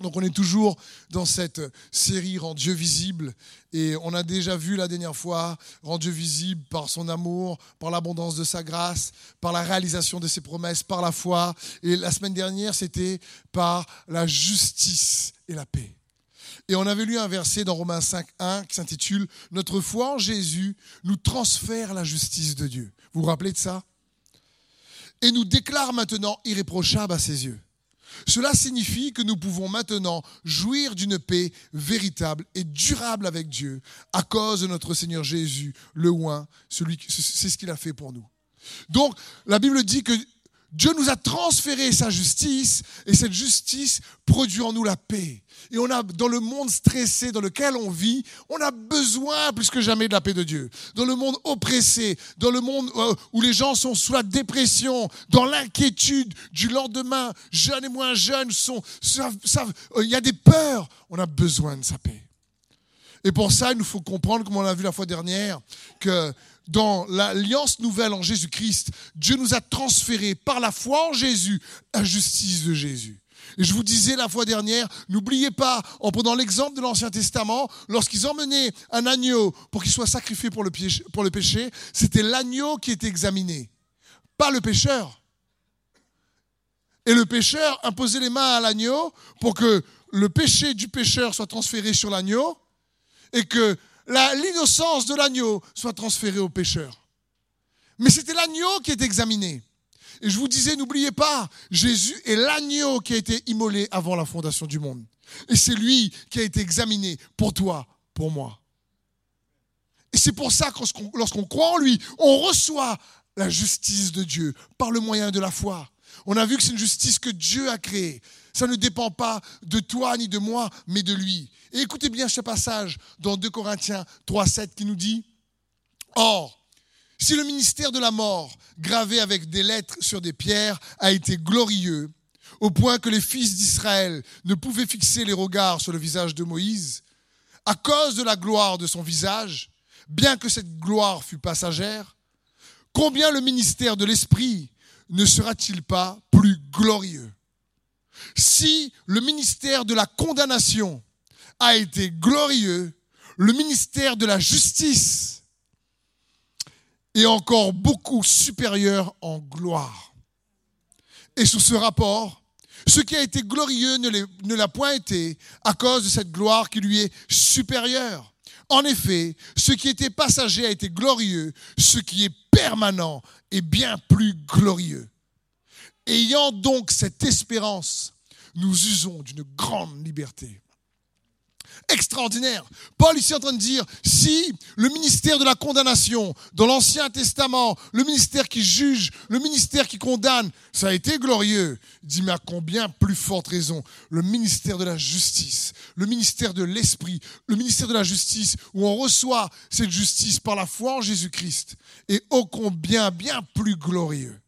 Donc on est toujours dans cette série Rend Dieu visible et on a déjà vu la dernière fois Rend Dieu visible par son amour, par l'abondance de sa grâce, par la réalisation de ses promesses, par la foi et la semaine dernière c'était par la justice et la paix. Et on avait lu un verset dans Romains 5.1 qui s'intitule Notre foi en Jésus nous transfère la justice de Dieu. Vous vous rappelez de ça? Et nous déclare maintenant irréprochable à ses yeux. Cela signifie que nous pouvons maintenant jouir d'une paix véritable et durable avec Dieu à cause de notre Seigneur Jésus, le oint, celui c'est ce qu'il a fait pour nous. Donc la Bible dit que Dieu nous a transféré sa justice et cette justice produit en nous la paix. Et on a, dans le monde stressé dans lequel on vit, on a besoin plus que jamais de la paix de Dieu. Dans le monde oppressé, dans le monde euh, où les gens sont sous la dépression, dans l'inquiétude du lendemain, jeunes et moins jeunes, sont, euh, il y a des peurs, on a besoin de sa paix. Et pour ça, il nous faut comprendre, comme on l'a vu la fois dernière, que dans l'alliance nouvelle en Jésus-Christ, Dieu nous a transféré par la foi en Jésus la justice de Jésus. Et je vous disais la fois dernière, n'oubliez pas, en prenant l'exemple de l'Ancien Testament, lorsqu'ils emmenaient un agneau pour qu'il soit sacrifié pour le, pour le péché, c'était l'agneau qui était examiné, pas le pécheur. Et le pécheur imposait les mains à l'agneau pour que le péché du pécheur soit transféré sur l'agneau et que l'innocence de l'agneau soit transférée au pécheur. Mais c'était l'agneau qui est examiné. Et je vous disais, n'oubliez pas, Jésus est l'agneau qui a été immolé avant la fondation du monde. Et c'est lui qui a été examiné pour toi, pour moi. Et c'est pour ça que lorsqu'on croit en lui, on reçoit la justice de Dieu par le moyen de la foi. On a vu que c'est une justice que Dieu a créée. Ça ne dépend pas de toi ni de moi, mais de lui. Écoutez bien ce passage dans 2 Corinthiens 3, 7 qui nous dit, Or, si le ministère de la mort, gravé avec des lettres sur des pierres, a été glorieux, au point que les fils d'Israël ne pouvaient fixer les regards sur le visage de Moïse, à cause de la gloire de son visage, bien que cette gloire fût passagère, combien le ministère de l'Esprit ne sera-t-il pas plus glorieux? Si le ministère de la condamnation a été glorieux, le ministère de la justice est encore beaucoup supérieur en gloire. Et sous ce rapport, ce qui a été glorieux ne l'a point été à cause de cette gloire qui lui est supérieure. En effet, ce qui était passager a été glorieux, ce qui est permanent est bien plus glorieux. Ayant donc cette espérance, nous usons d'une grande liberté. Extraordinaire. Paul ici est en train de dire, si le ministère de la condamnation dans l'Ancien Testament, le ministère qui juge, le ministère qui condamne, ça a été glorieux, dit, mais à combien plus forte raison, le ministère de la justice, le ministère de l'Esprit, le ministère de la justice, où on reçoit cette justice par la foi en Jésus-Christ, est ô combien bien plus glorieux,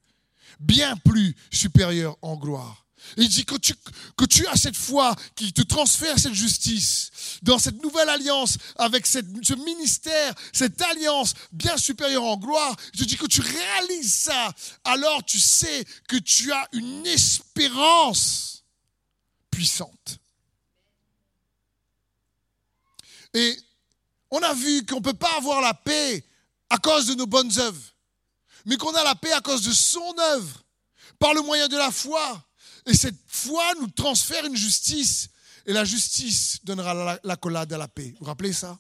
bien plus supérieur en gloire. Il dit que tu, que tu as cette foi qui te transfère cette justice dans cette nouvelle alliance avec ce ministère, cette alliance bien supérieure en gloire. Je dis que tu réalises ça. Alors tu sais que tu as une espérance puissante. Et on a vu qu'on ne peut pas avoir la paix à cause de nos bonnes œuvres, mais qu'on a la paix à cause de son œuvre, par le moyen de la foi. Et cette foi nous transfère une justice. Et la justice donnera l'accolade à la paix. Vous vous rappelez ça?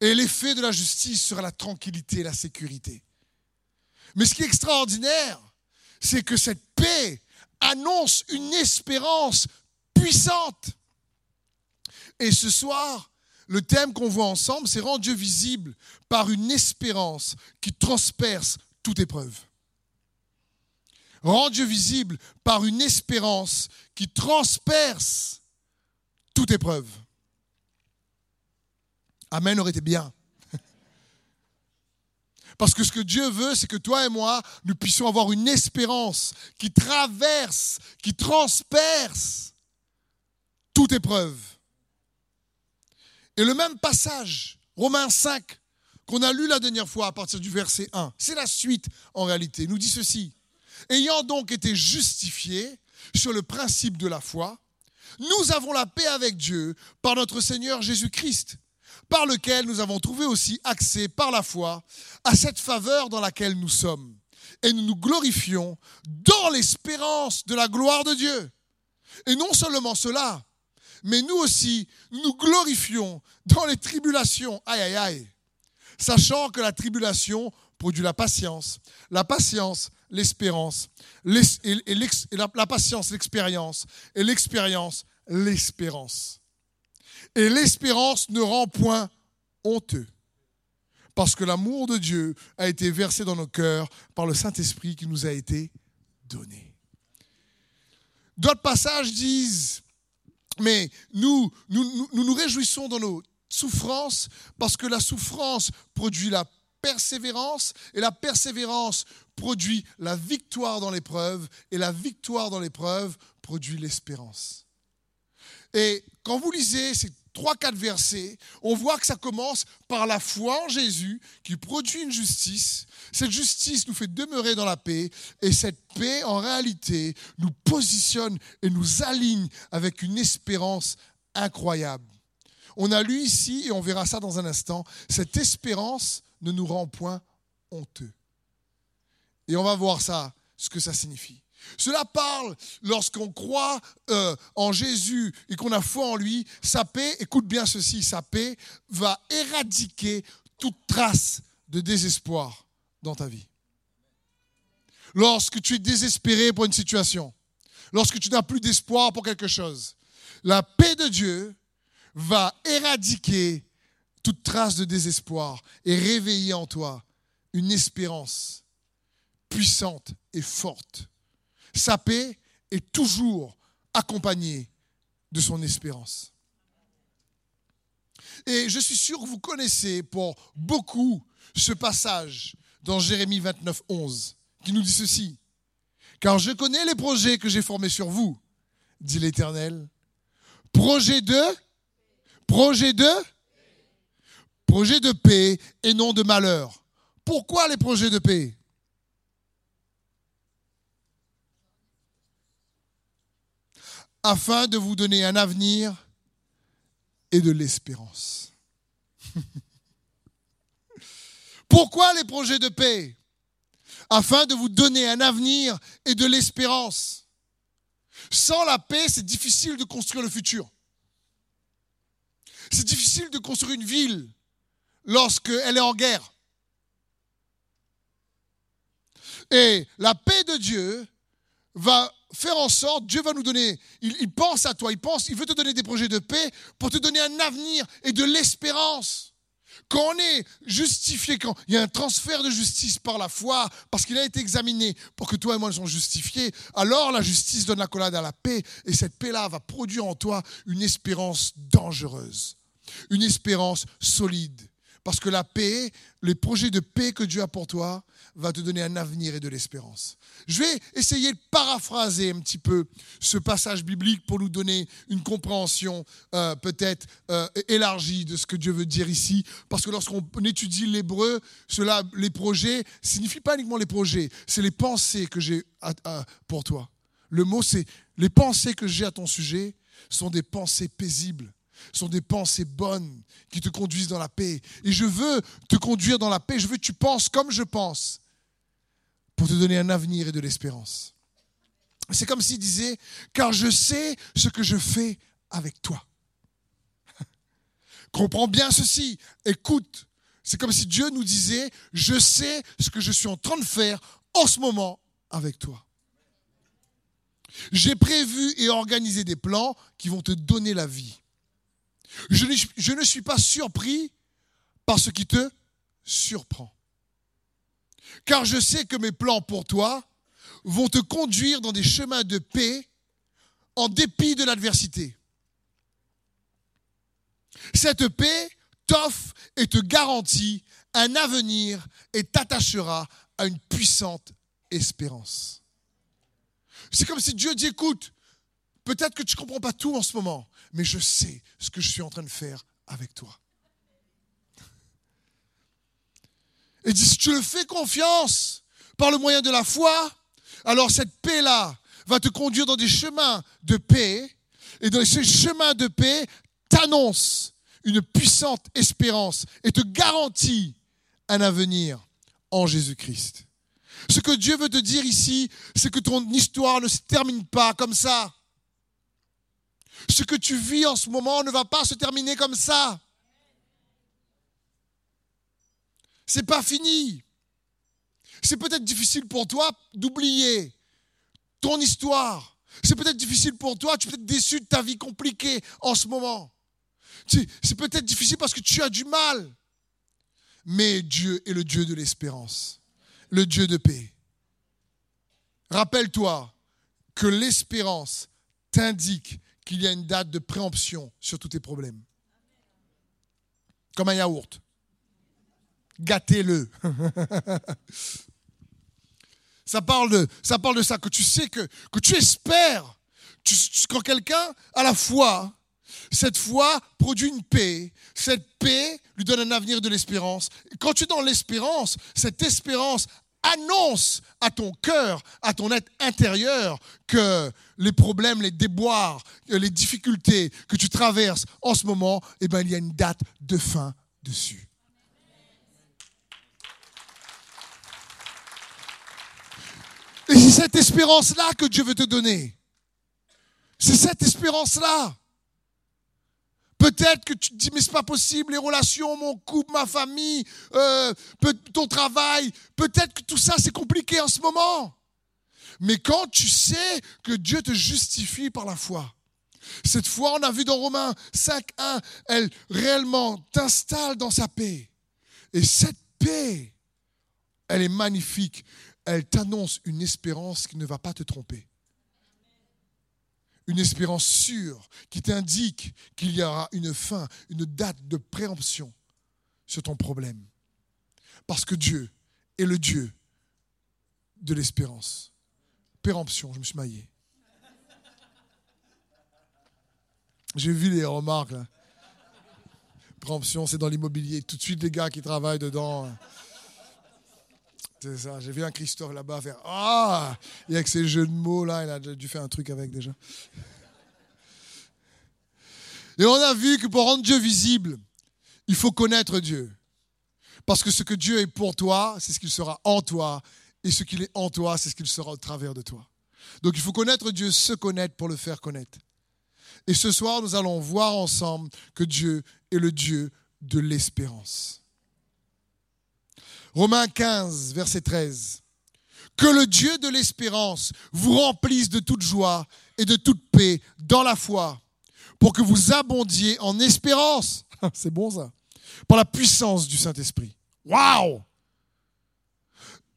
Et l'effet de la justice sera la tranquillité, la sécurité. Mais ce qui est extraordinaire, c'est que cette paix annonce une espérance puissante. Et ce soir, le thème qu'on voit ensemble, c'est rendre Dieu visible par une espérance qui transperce toute épreuve. Rends Dieu visible par une espérance qui transperce toute épreuve. Amen aurait été bien. Parce que ce que Dieu veut, c'est que toi et moi, nous puissions avoir une espérance qui traverse, qui transperce toute épreuve. Et le même passage, Romains 5, qu'on a lu la dernière fois à partir du verset 1, c'est la suite en réalité, nous dit ceci. Ayant donc été justifiés sur le principe de la foi, nous avons la paix avec Dieu par notre Seigneur Jésus-Christ, par lequel nous avons trouvé aussi accès par la foi à cette faveur dans laquelle nous sommes. Et nous nous glorifions dans l'espérance de la gloire de Dieu. Et non seulement cela, mais nous aussi, nous glorifions dans les tribulations. Aïe, aïe, aïe. Sachant que la tribulation produit la patience, la patience, l'espérance, la patience, l'expérience, et l'expérience, l'espérance. Et l'espérance ne rend point honteux, parce que l'amour de Dieu a été versé dans nos cœurs par le Saint-Esprit qui nous a été donné. D'autres passages disent, mais nous nous, nous nous réjouissons dans nos souffrances parce que la souffrance produit la persévérance et la persévérance produit la victoire dans l'épreuve et la victoire dans l'épreuve produit l'espérance. Et quand vous lisez ces trois, quatre versets, on voit que ça commence par la foi en Jésus qui produit une justice. Cette justice nous fait demeurer dans la paix et cette paix, en réalité, nous positionne et nous aligne avec une espérance incroyable. On a lu ici, et on verra ça dans un instant, cette espérance ne nous rend point honteux. Et on va voir ça, ce que ça signifie. Cela parle lorsqu'on croit euh, en Jésus et qu'on a foi en lui, sa paix, écoute bien ceci, sa paix va éradiquer toute trace de désespoir dans ta vie. Lorsque tu es désespéré pour une situation, lorsque tu n'as plus d'espoir pour quelque chose, la paix de Dieu va éradiquer toute trace de désespoir et réveiller en toi une espérance puissante et forte. Sa paix est toujours accompagnée de son espérance. Et je suis sûr que vous connaissez pour beaucoup ce passage dans Jérémie 29, 11, qui nous dit ceci. Car je connais les projets que j'ai formés sur vous, dit l'Éternel. Projet de, projet de, projet de paix et non de malheur. Pourquoi les projets de paix? Afin de vous donner un avenir et de l'espérance. Pourquoi les projets de paix? Afin de vous donner un avenir et de l'espérance. Sans la paix, c'est difficile de construire le futur. C'est difficile de construire une ville lorsqu'elle est en guerre. Et la paix de Dieu va faire en sorte, Dieu va nous donner, il, pense à toi, il pense, il veut te donner des projets de paix pour te donner un avenir et de l'espérance. Quand on est justifié, quand il y a un transfert de justice par la foi, parce qu'il a été examiné pour que toi et moi nous soyons justifiés, alors la justice donne la collade à la paix, et cette paix-là va produire en toi une espérance dangereuse, une espérance solide. Parce que la paix, les projets de paix que Dieu a pour toi, va te donner un avenir et de l'espérance. Je vais essayer de paraphraser un petit peu ce passage biblique pour nous donner une compréhension euh, peut-être euh, élargie de ce que Dieu veut dire ici. Parce que lorsqu'on étudie l'hébreu, cela, les projets, signifie pas uniquement les projets, c'est les pensées que j'ai pour toi. Le mot, c'est les pensées que j'ai à ton sujet sont des pensées paisibles sont des pensées bonnes qui te conduisent dans la paix. Et je veux te conduire dans la paix. Je veux que tu penses comme je pense pour te donner un avenir et de l'espérance. C'est comme s'il disait, car je sais ce que je fais avec toi. Comprends bien ceci, écoute. C'est comme si Dieu nous disait, je sais ce que je suis en train de faire en ce moment avec toi. J'ai prévu et organisé des plans qui vont te donner la vie. Je ne, je ne suis pas surpris par ce qui te surprend car je sais que mes plans pour toi vont te conduire dans des chemins de paix en dépit de l'adversité. Cette paix t'offre et te garantit un avenir et t'attachera à une puissante espérance. C'est comme si Dieu dit, écoute, peut-être que tu ne comprends pas tout en ce moment, mais je sais ce que je suis en train de faire avec toi. Et dit, si tu le fais confiance par le moyen de la foi, alors cette paix-là va te conduire dans des chemins de paix Et dans ce chemin de paix, t'annonce une puissante espérance et te garantit un avenir en Jésus-Christ. Ce que Dieu veut te dire ici, c'est que ton histoire ne se termine pas comme ça. Ce que tu vis en ce moment ne va pas se terminer comme ça. C'est pas fini. C'est peut-être difficile pour toi d'oublier ton histoire. C'est peut-être difficile pour toi, tu es peut-être déçu de ta vie compliquée en ce moment. C'est peut-être difficile parce que tu as du mal. Mais Dieu est le Dieu de l'espérance, le Dieu de paix. Rappelle-toi que l'espérance t'indique qu'il y a une date de préemption sur tous tes problèmes. Comme un yaourt. Gâtez-le. ça, parle de, ça parle de ça, que tu sais que, que tu espères. quand quelqu'un a la foi, cette foi produit une paix. Cette paix lui donne un avenir de l'espérance. Quand tu es dans l'espérance, cette espérance annonce à ton cœur, à ton être intérieur, que les problèmes, les déboires, les difficultés que tu traverses en ce moment, eh ben, il y a une date de fin dessus. Et c'est cette espérance-là que Dieu veut te donner. C'est cette espérance-là. Peut-être que tu te dis, mais c'est pas possible, les relations, mon couple, ma famille, euh, ton travail, peut-être que tout ça c'est compliqué en ce moment. Mais quand tu sais que Dieu te justifie par la foi, cette foi, on a vu dans Romains 5.1, elle réellement t'installe dans sa paix. Et cette paix, elle est magnifique. Elle t'annonce une espérance qui ne va pas te tromper une espérance sûre qui t'indique qu'il y aura une fin, une date de préemption sur ton problème. Parce que Dieu est le Dieu de l'espérance. Préemption, je me suis maillé. J'ai vu les remarques là. Préemption, c'est dans l'immobilier. Tout de suite, les gars qui travaillent dedans. C'est ça. J'ai vu un Christophe là-bas faire Ah Et avec ses jeux de mots, là, il a dû faire un truc avec déjà. Et on a vu que pour rendre Dieu visible, il faut connaître Dieu. Parce que ce que Dieu est pour toi, c'est ce qu'il sera en toi. Et ce qu'il est en toi, c'est ce qu'il sera au travers de toi. Donc il faut connaître Dieu, se connaître pour le faire connaître. Et ce soir, nous allons voir ensemble que Dieu est le Dieu de l'espérance. Romains 15, verset 13. Que le Dieu de l'espérance vous remplisse de toute joie et de toute paix dans la foi, pour que vous abondiez en espérance. C'est bon ça. Par la puissance du Saint-Esprit. Waouh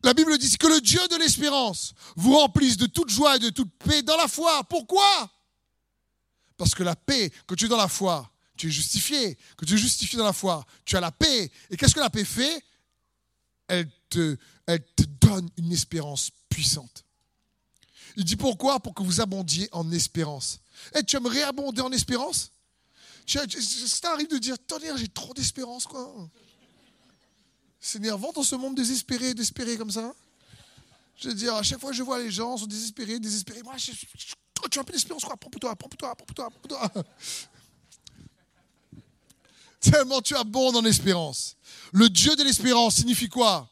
La Bible dit que le Dieu de l'espérance vous remplisse de toute joie et de toute paix dans la foi. Pourquoi? Parce que la paix, que tu es dans la foi, tu es justifié. Que tu es justifié dans la foi, tu as la paix. Et qu'est-ce que la paix fait? Elle te, donne une espérance puissante. Il dit pourquoi? Pour que vous abondiez en espérance. Et eh, tu aimerais abonder en espérance? Ça t'arrive de dire, tonnerre, j'ai trop d'espérance, quoi. C'est énervant dans ce monde désespéré, désespéré comme ça. Je veux dire, à chaque fois que je vois les gens sont désespérés, désespérés. Moi, je, tu as un peu d'espérance, quoi. Prends-toi, prends-toi, prends-toi, prends-toi. Tellement tu abondes en espérance. Le Dieu de l'espérance signifie quoi?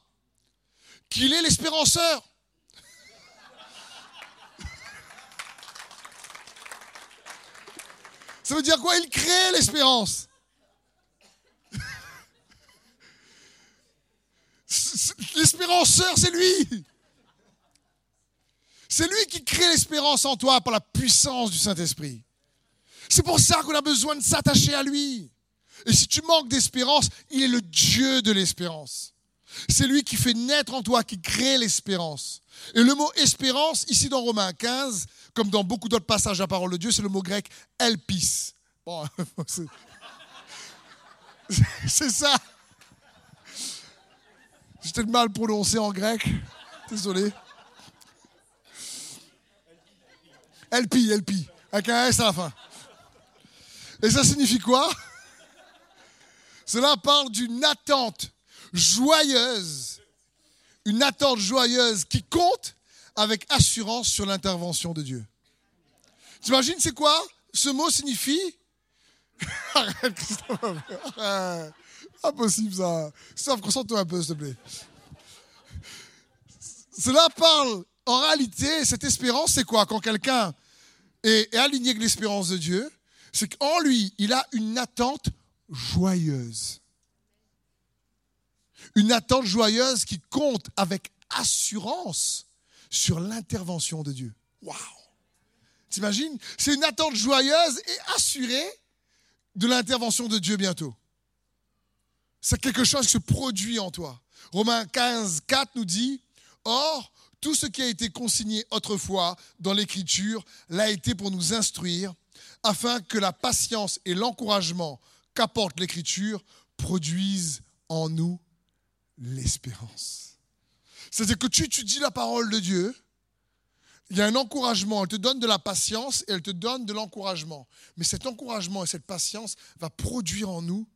Qu'il est l'espéranceur. Ça veut dire quoi? Il crée l'espérance. L'espéranceur, c'est lui. C'est lui qui crée l'espérance en toi par la puissance du Saint-Esprit. C'est pour ça qu'on a besoin de s'attacher à lui. Et si tu manques d'espérance, il est le Dieu de l'espérance. C'est lui qui fait naître en toi, qui crée l'espérance. Et le mot espérance, ici dans Romains 15, comme dans beaucoup d'autres passages de la parole de Dieu, c'est le mot grec elpis. Bon, c'est ça. J'étais mal prononcé en grec. Désolé. Elpi, elpi. Avec un S à la fin. Et ça signifie quoi? Cela parle d'une attente joyeuse, une attente joyeuse qui compte avec assurance sur l'intervention de Dieu. T'imagines c'est quoi? Ce mot signifie. Arrête, Christophe. Impossible ça. Christophe, concentre-toi un peu, s'il te plaît. Cela parle, en réalité, cette espérance, c'est quoi? Quand quelqu'un est, est aligné avec l'espérance de Dieu, c'est qu'en lui, il a une attente joyeuse. Une attente joyeuse qui compte avec assurance sur l'intervention de Dieu. Waouh T'imagines? C'est une attente joyeuse et assurée de l'intervention de Dieu bientôt. C'est quelque chose qui se produit en toi. Romains 15, 4 nous dit, Or, tout ce qui a été consigné autrefois dans l'Écriture l'a été pour nous instruire, afin que la patience et l'encouragement qu'apporte l'Écriture produisent en nous l'espérance. C'est-à-dire que tu étudies la parole de Dieu, il y a un encouragement, elle te donne de la patience et elle te donne de l'encouragement. Mais cet encouragement et cette patience va produire en nous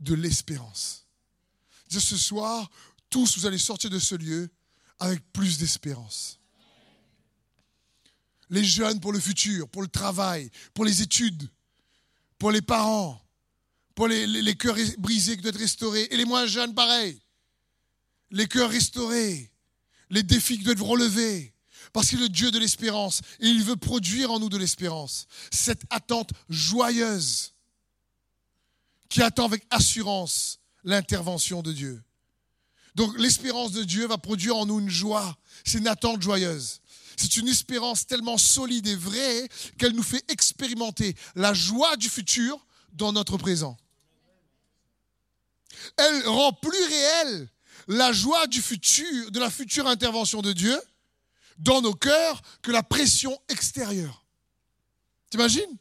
de l'espérance. Ce soir, tous, vous allez sortir de ce lieu avec plus d'espérance. Les jeunes pour le futur, pour le travail, pour les études, pour les parents, pour les, cœurs brisés qui doivent être restaurés, et les moins jeunes, pareil. Les cœurs restaurés, les défis qui doivent être relevés, parce qu'il est le Dieu de l'espérance et il veut produire en nous de l'espérance. Cette attente joyeuse qui attend avec assurance l'intervention de Dieu. Donc l'espérance de Dieu va produire en nous une joie. C'est une attente joyeuse. C'est une espérance tellement solide et vraie qu'elle nous fait expérimenter la joie du futur dans notre présent. Elle rend plus réelle la joie du futur, de la future intervention de Dieu dans nos cœurs que la pression extérieure. T'imagines?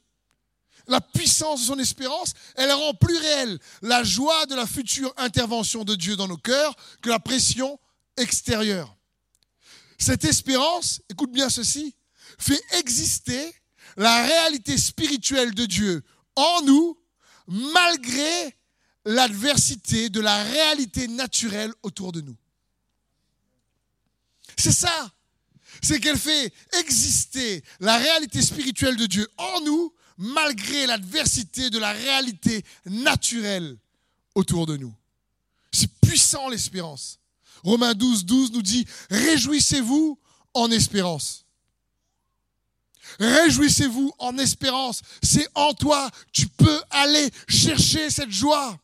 La puissance de son espérance, elle rend plus réelle la joie de la future intervention de Dieu dans nos cœurs que la pression extérieure. Cette espérance, écoute bien ceci, fait exister la réalité spirituelle de Dieu en nous malgré l'adversité de la réalité naturelle autour de nous. C'est ça c'est qu'elle fait exister la réalité spirituelle de Dieu en nous, malgré l'adversité de la réalité naturelle autour de nous. C'est puissant l'espérance. Romains 12, 12 nous dit, réjouissez-vous en espérance. Réjouissez-vous en espérance. C'est en toi. Tu peux aller chercher cette joie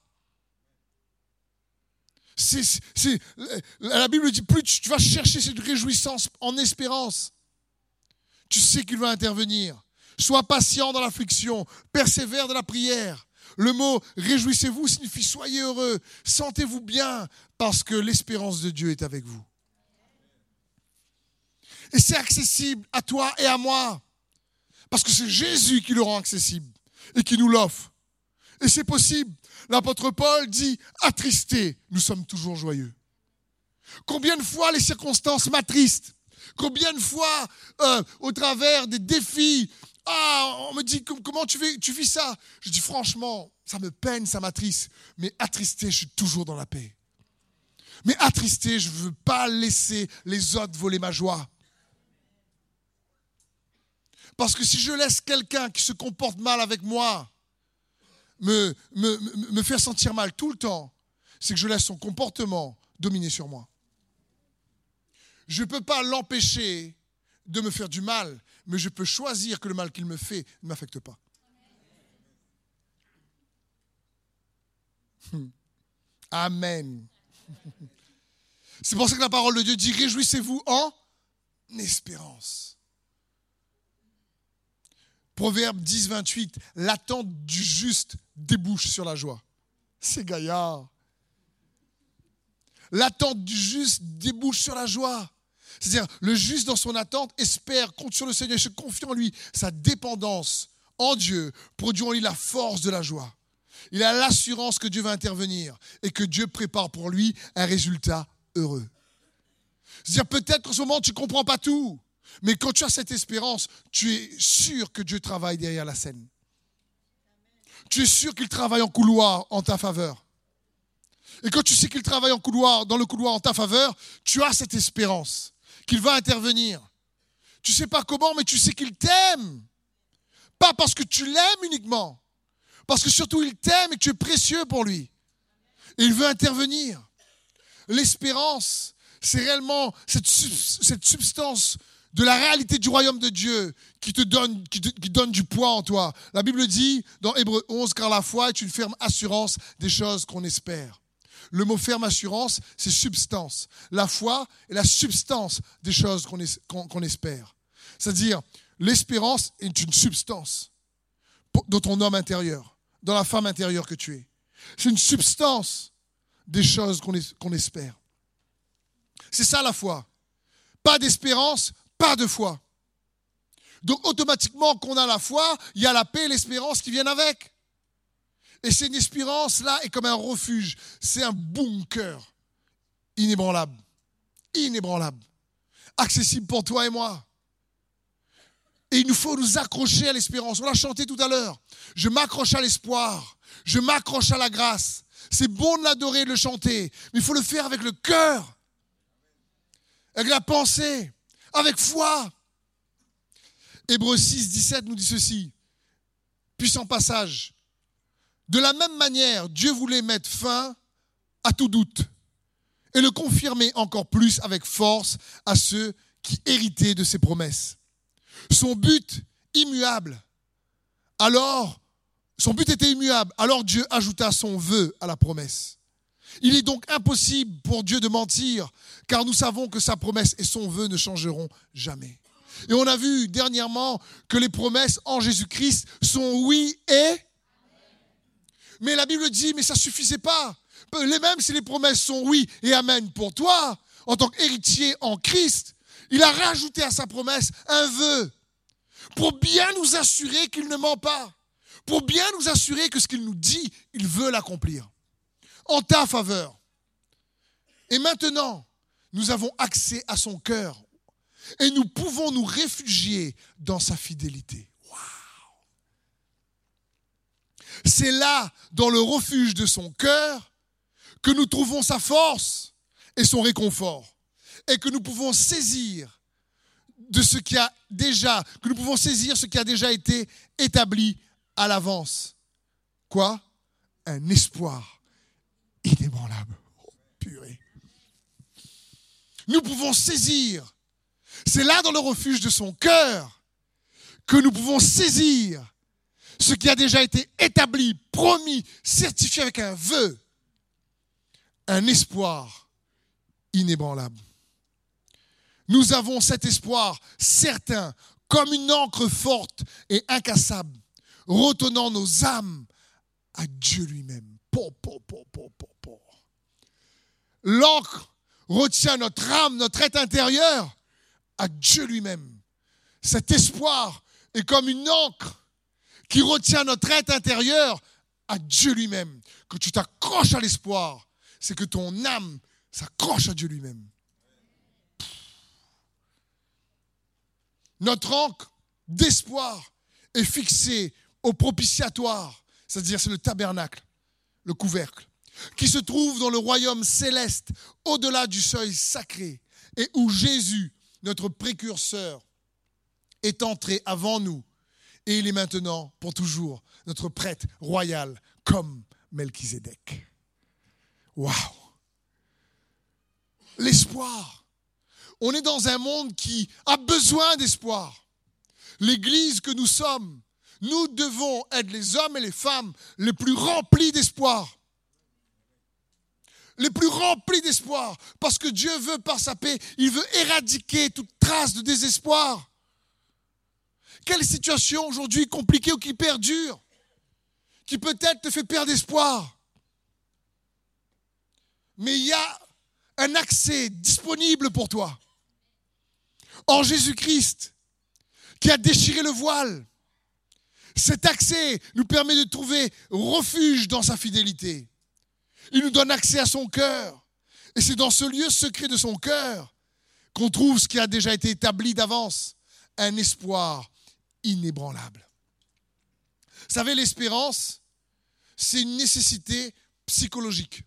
c'est, la Bible dit, plus tu, vas chercher cette réjouissance en espérance, tu sais qu'il va intervenir. Sois patient dans l'affliction, persévère dans la prière. Le mot réjouissez-vous signifie soyez heureux, sentez-vous bien, parce que l'espérance de Dieu est avec vous. Et c'est accessible à toi et à moi, parce que c'est Jésus qui le rend accessible et qui nous l'offre. Et c'est possible. L'apôtre Paul dit, attristé, nous sommes toujours joyeux. Combien de fois les circonstances m'attristent Combien de fois, euh, au travers des défis, ah, on me dit comment tu vis, tu vis ça? Je dis franchement, ça me peine, ça m'attriste. Mais attristé, je suis toujours dans la paix. Mais attristé, je ne veux pas laisser les autres voler ma joie. Parce que si je laisse quelqu'un qui se comporte mal avec moi, me, faire sentir mal tout le temps, c'est que je laisse son comportement dominer sur moi. Je ne peux pas l'empêcher de me faire du mal, mais je peux choisir que le mal qu'il me fait ne m'affecte pas. Amen. C'est pour ça que la parole de Dieu dit, réjouissez-vous en espérance. Proverbe 10, 28, l'attente du juste débouche sur la joie. C'est gaillard. L'attente du juste débouche sur la joie. C'est-à-dire, le juste dans son attente espère, compte sur le Seigneur, se confie en lui. Sa dépendance en Dieu produit en lui la force de la joie. Il a l'assurance que Dieu va intervenir et que Dieu prépare pour lui un résultat heureux. C'est-à-dire, peut-être qu'en ce moment, tu ne comprends pas tout. Mais quand tu as cette espérance, tu es sûr que Dieu travaille derrière la scène. Tu es sûr qu'il travaille en couloir en ta faveur. Et quand tu sais qu'il travaille en couloir, dans le couloir en ta faveur, tu as cette espérance qu'il va intervenir. Tu ne sais pas comment, mais tu sais qu'il t'aime. pas parce que tu l'aimes uniquement, parce que surtout il t'aime et tu es précieux pour lui. Et il veut intervenir. L'espérance, c'est réellement cette substance de la réalité du royaume de Dieu qui te donne, qui, donne du poids en toi. La Bible dit dans Hébreu 11, car la foi est une ferme assurance des choses qu'on espère. Le mot ferme assurance, c'est substance. La foi est la substance des choses qu'on espère. C'est-à-dire, l'espérance est une substance dans ton homme intérieur, dans la femme intérieure que tu es. C'est une substance des choses qu'on espère. C'est ça la foi. Pas d'espérance, pas de foi. Donc automatiquement, qu'on a la foi, il y a la paix et l'espérance qui viennent avec. Et cette espérance-là est comme un refuge, c'est un bunker inébranlable, inébranlable, accessible pour toi et moi. Et il nous faut nous accrocher à l'espérance. On l'a chanté tout à l'heure. Je m'accroche à l'espoir. Je m'accroche à la grâce. C'est bon de l'adorer, de le chanter. Mais il faut le faire avec le cœur. Avec la pensée avec foi. Hébreu 6, 17 nous dit ceci. Puissant passage. De la même manière, Dieu voulait mettre fin à tout doute et le confirmer encore plus avec force à ceux qui héritaient de ses promesses. Son but immuable. Alors, son but était immuable. Alors Dieu ajouta son vœu à la promesse. Il est donc impossible pour Dieu de mentir, car nous savons que sa promesse et son vœu ne changeront jamais. Et on a vu dernièrement que les promesses en Jésus-Christ sont oui et... Mais la Bible dit, mais ça ne suffisait pas. Les mêmes si les promesses sont oui et amen pour toi, en tant qu'héritier en Christ, il a rajouté à sa promesse un vœu pour bien nous assurer qu'il ne ment pas, pour bien nous assurer que ce qu'il nous dit, il veut l'accomplir en ta faveur. Et maintenant, nous avons accès à son cœur et nous pouvons nous réfugier dans sa fidélité. C'est là, dans le refuge de son cœur, que nous trouvons sa force et son réconfort et que nous pouvons saisir de que nous pouvons saisir ce qui a déjà été établi à l'avance. Quoi? Un espoir inébranlable. Oh, purée. Nous pouvons saisir. C'est là dans le refuge de son cœur que nous pouvons saisir ce qui a déjà été établi, promis, certifié avec un vœu, un espoir inébranlable. Nous avons cet espoir certain, comme une encre forte et incassable, retenant nos âmes à Dieu lui-même. L'encre retient notre âme, notre être intérieur à Dieu lui-même. Cet espoir est comme une encre qui retient notre être intérieur à Dieu lui-même. Que tu t'accroches à l'espoir, c'est que ton âme s'accroche à Dieu lui-même. Notre encre d'espoir est fixée au propitiatoire, c'est-à-dire c'est le tabernacle, le couvercle qui se trouve dans le royaume céleste, au-delà du seuil sacré, et où Jésus, notre précurseur, est entré avant nous, et il est maintenant, pour toujours, notre prêtre royal, comme Melchizedek. Waouh L'espoir. On est dans un monde qui a besoin d'espoir. L'Église que nous sommes, nous devons être les hommes et les femmes les plus remplis d'espoir les plus remplis d'espoir, parce que Dieu veut, par sa paix, il veut éradiquer toute trace de désespoir. Quelle situation aujourd'hui compliquée ou qui perdure, qui peut-être te fait perdre espoir Mais il y a un accès disponible pour toi. En Jésus-Christ, qui a déchiré le voile, cet accès nous permet de trouver refuge dans sa fidélité. Il nous donne accès à son cœur. Et c'est dans ce lieu secret de son cœur qu'on trouve ce qui a déjà été établi d'avance, un espoir inébranlable. Vous savez, l'espérance, c'est une nécessité psychologique.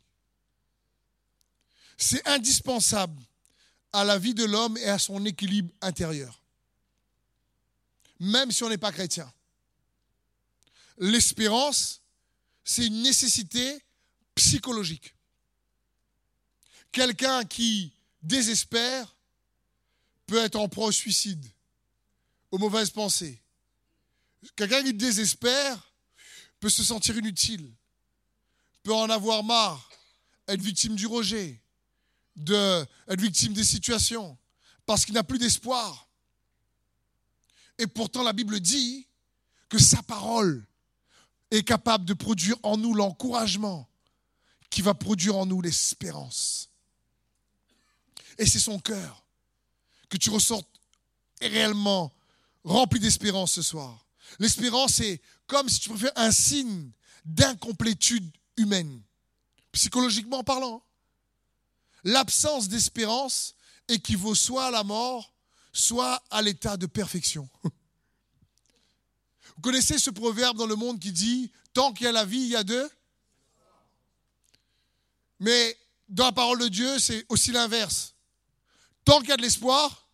C'est indispensable à la vie de l'homme et à son équilibre intérieur. Même si on n'est pas chrétien. L'espérance, c'est une nécessité psychologique. Quelqu'un qui désespère peut être en proie au suicide, aux mauvaises pensées. Quelqu'un qui désespère peut se sentir inutile, peut en avoir marre, être victime du rejet, être victime des situations, parce qu'il n'a plus d'espoir. Et pourtant, la Bible dit que sa parole est capable de produire en nous l'encouragement qui va produire en nous l'espérance. Et c'est son cœur que tu ressortes réellement rempli d'espérance ce soir. L'espérance est comme si tu préfères un signe d'incomplétude humaine, psychologiquement parlant. L'absence d'espérance équivaut soit à la mort, soit à l'état de perfection. Vous connaissez ce proverbe dans le monde qui dit Tant qu'il y a la vie, il y a deux? Mais dans la parole de Dieu, c'est aussi l'inverse. Tant qu'il y a de l'espoir,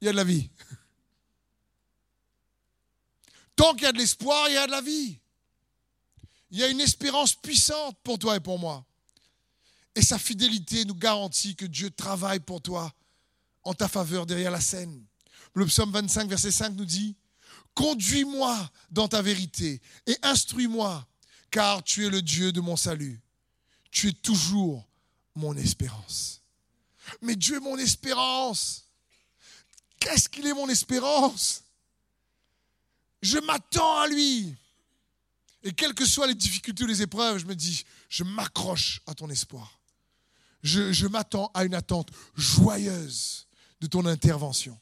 il y a de la vie. Tant qu'il y a de l'espoir, il y a de la vie. Il y a une espérance puissante pour toi et pour moi. Et sa fidélité nous garantit que Dieu travaille pour toi en ta faveur derrière la scène. Le psaume 25, verset 5 nous dit, Conduis-moi dans ta vérité et instruis-moi, car tu es le Dieu de mon salut. Tu es toujours mon espérance. Mais Dieu est mon espérance. Qu'est-ce qu'il est mon espérance? Je m'attends à lui. Et quelles que soient les difficultés ou les épreuves, je me dis, je m'accroche à ton espoir. Je, je m'attends à une attente joyeuse de ton intervention.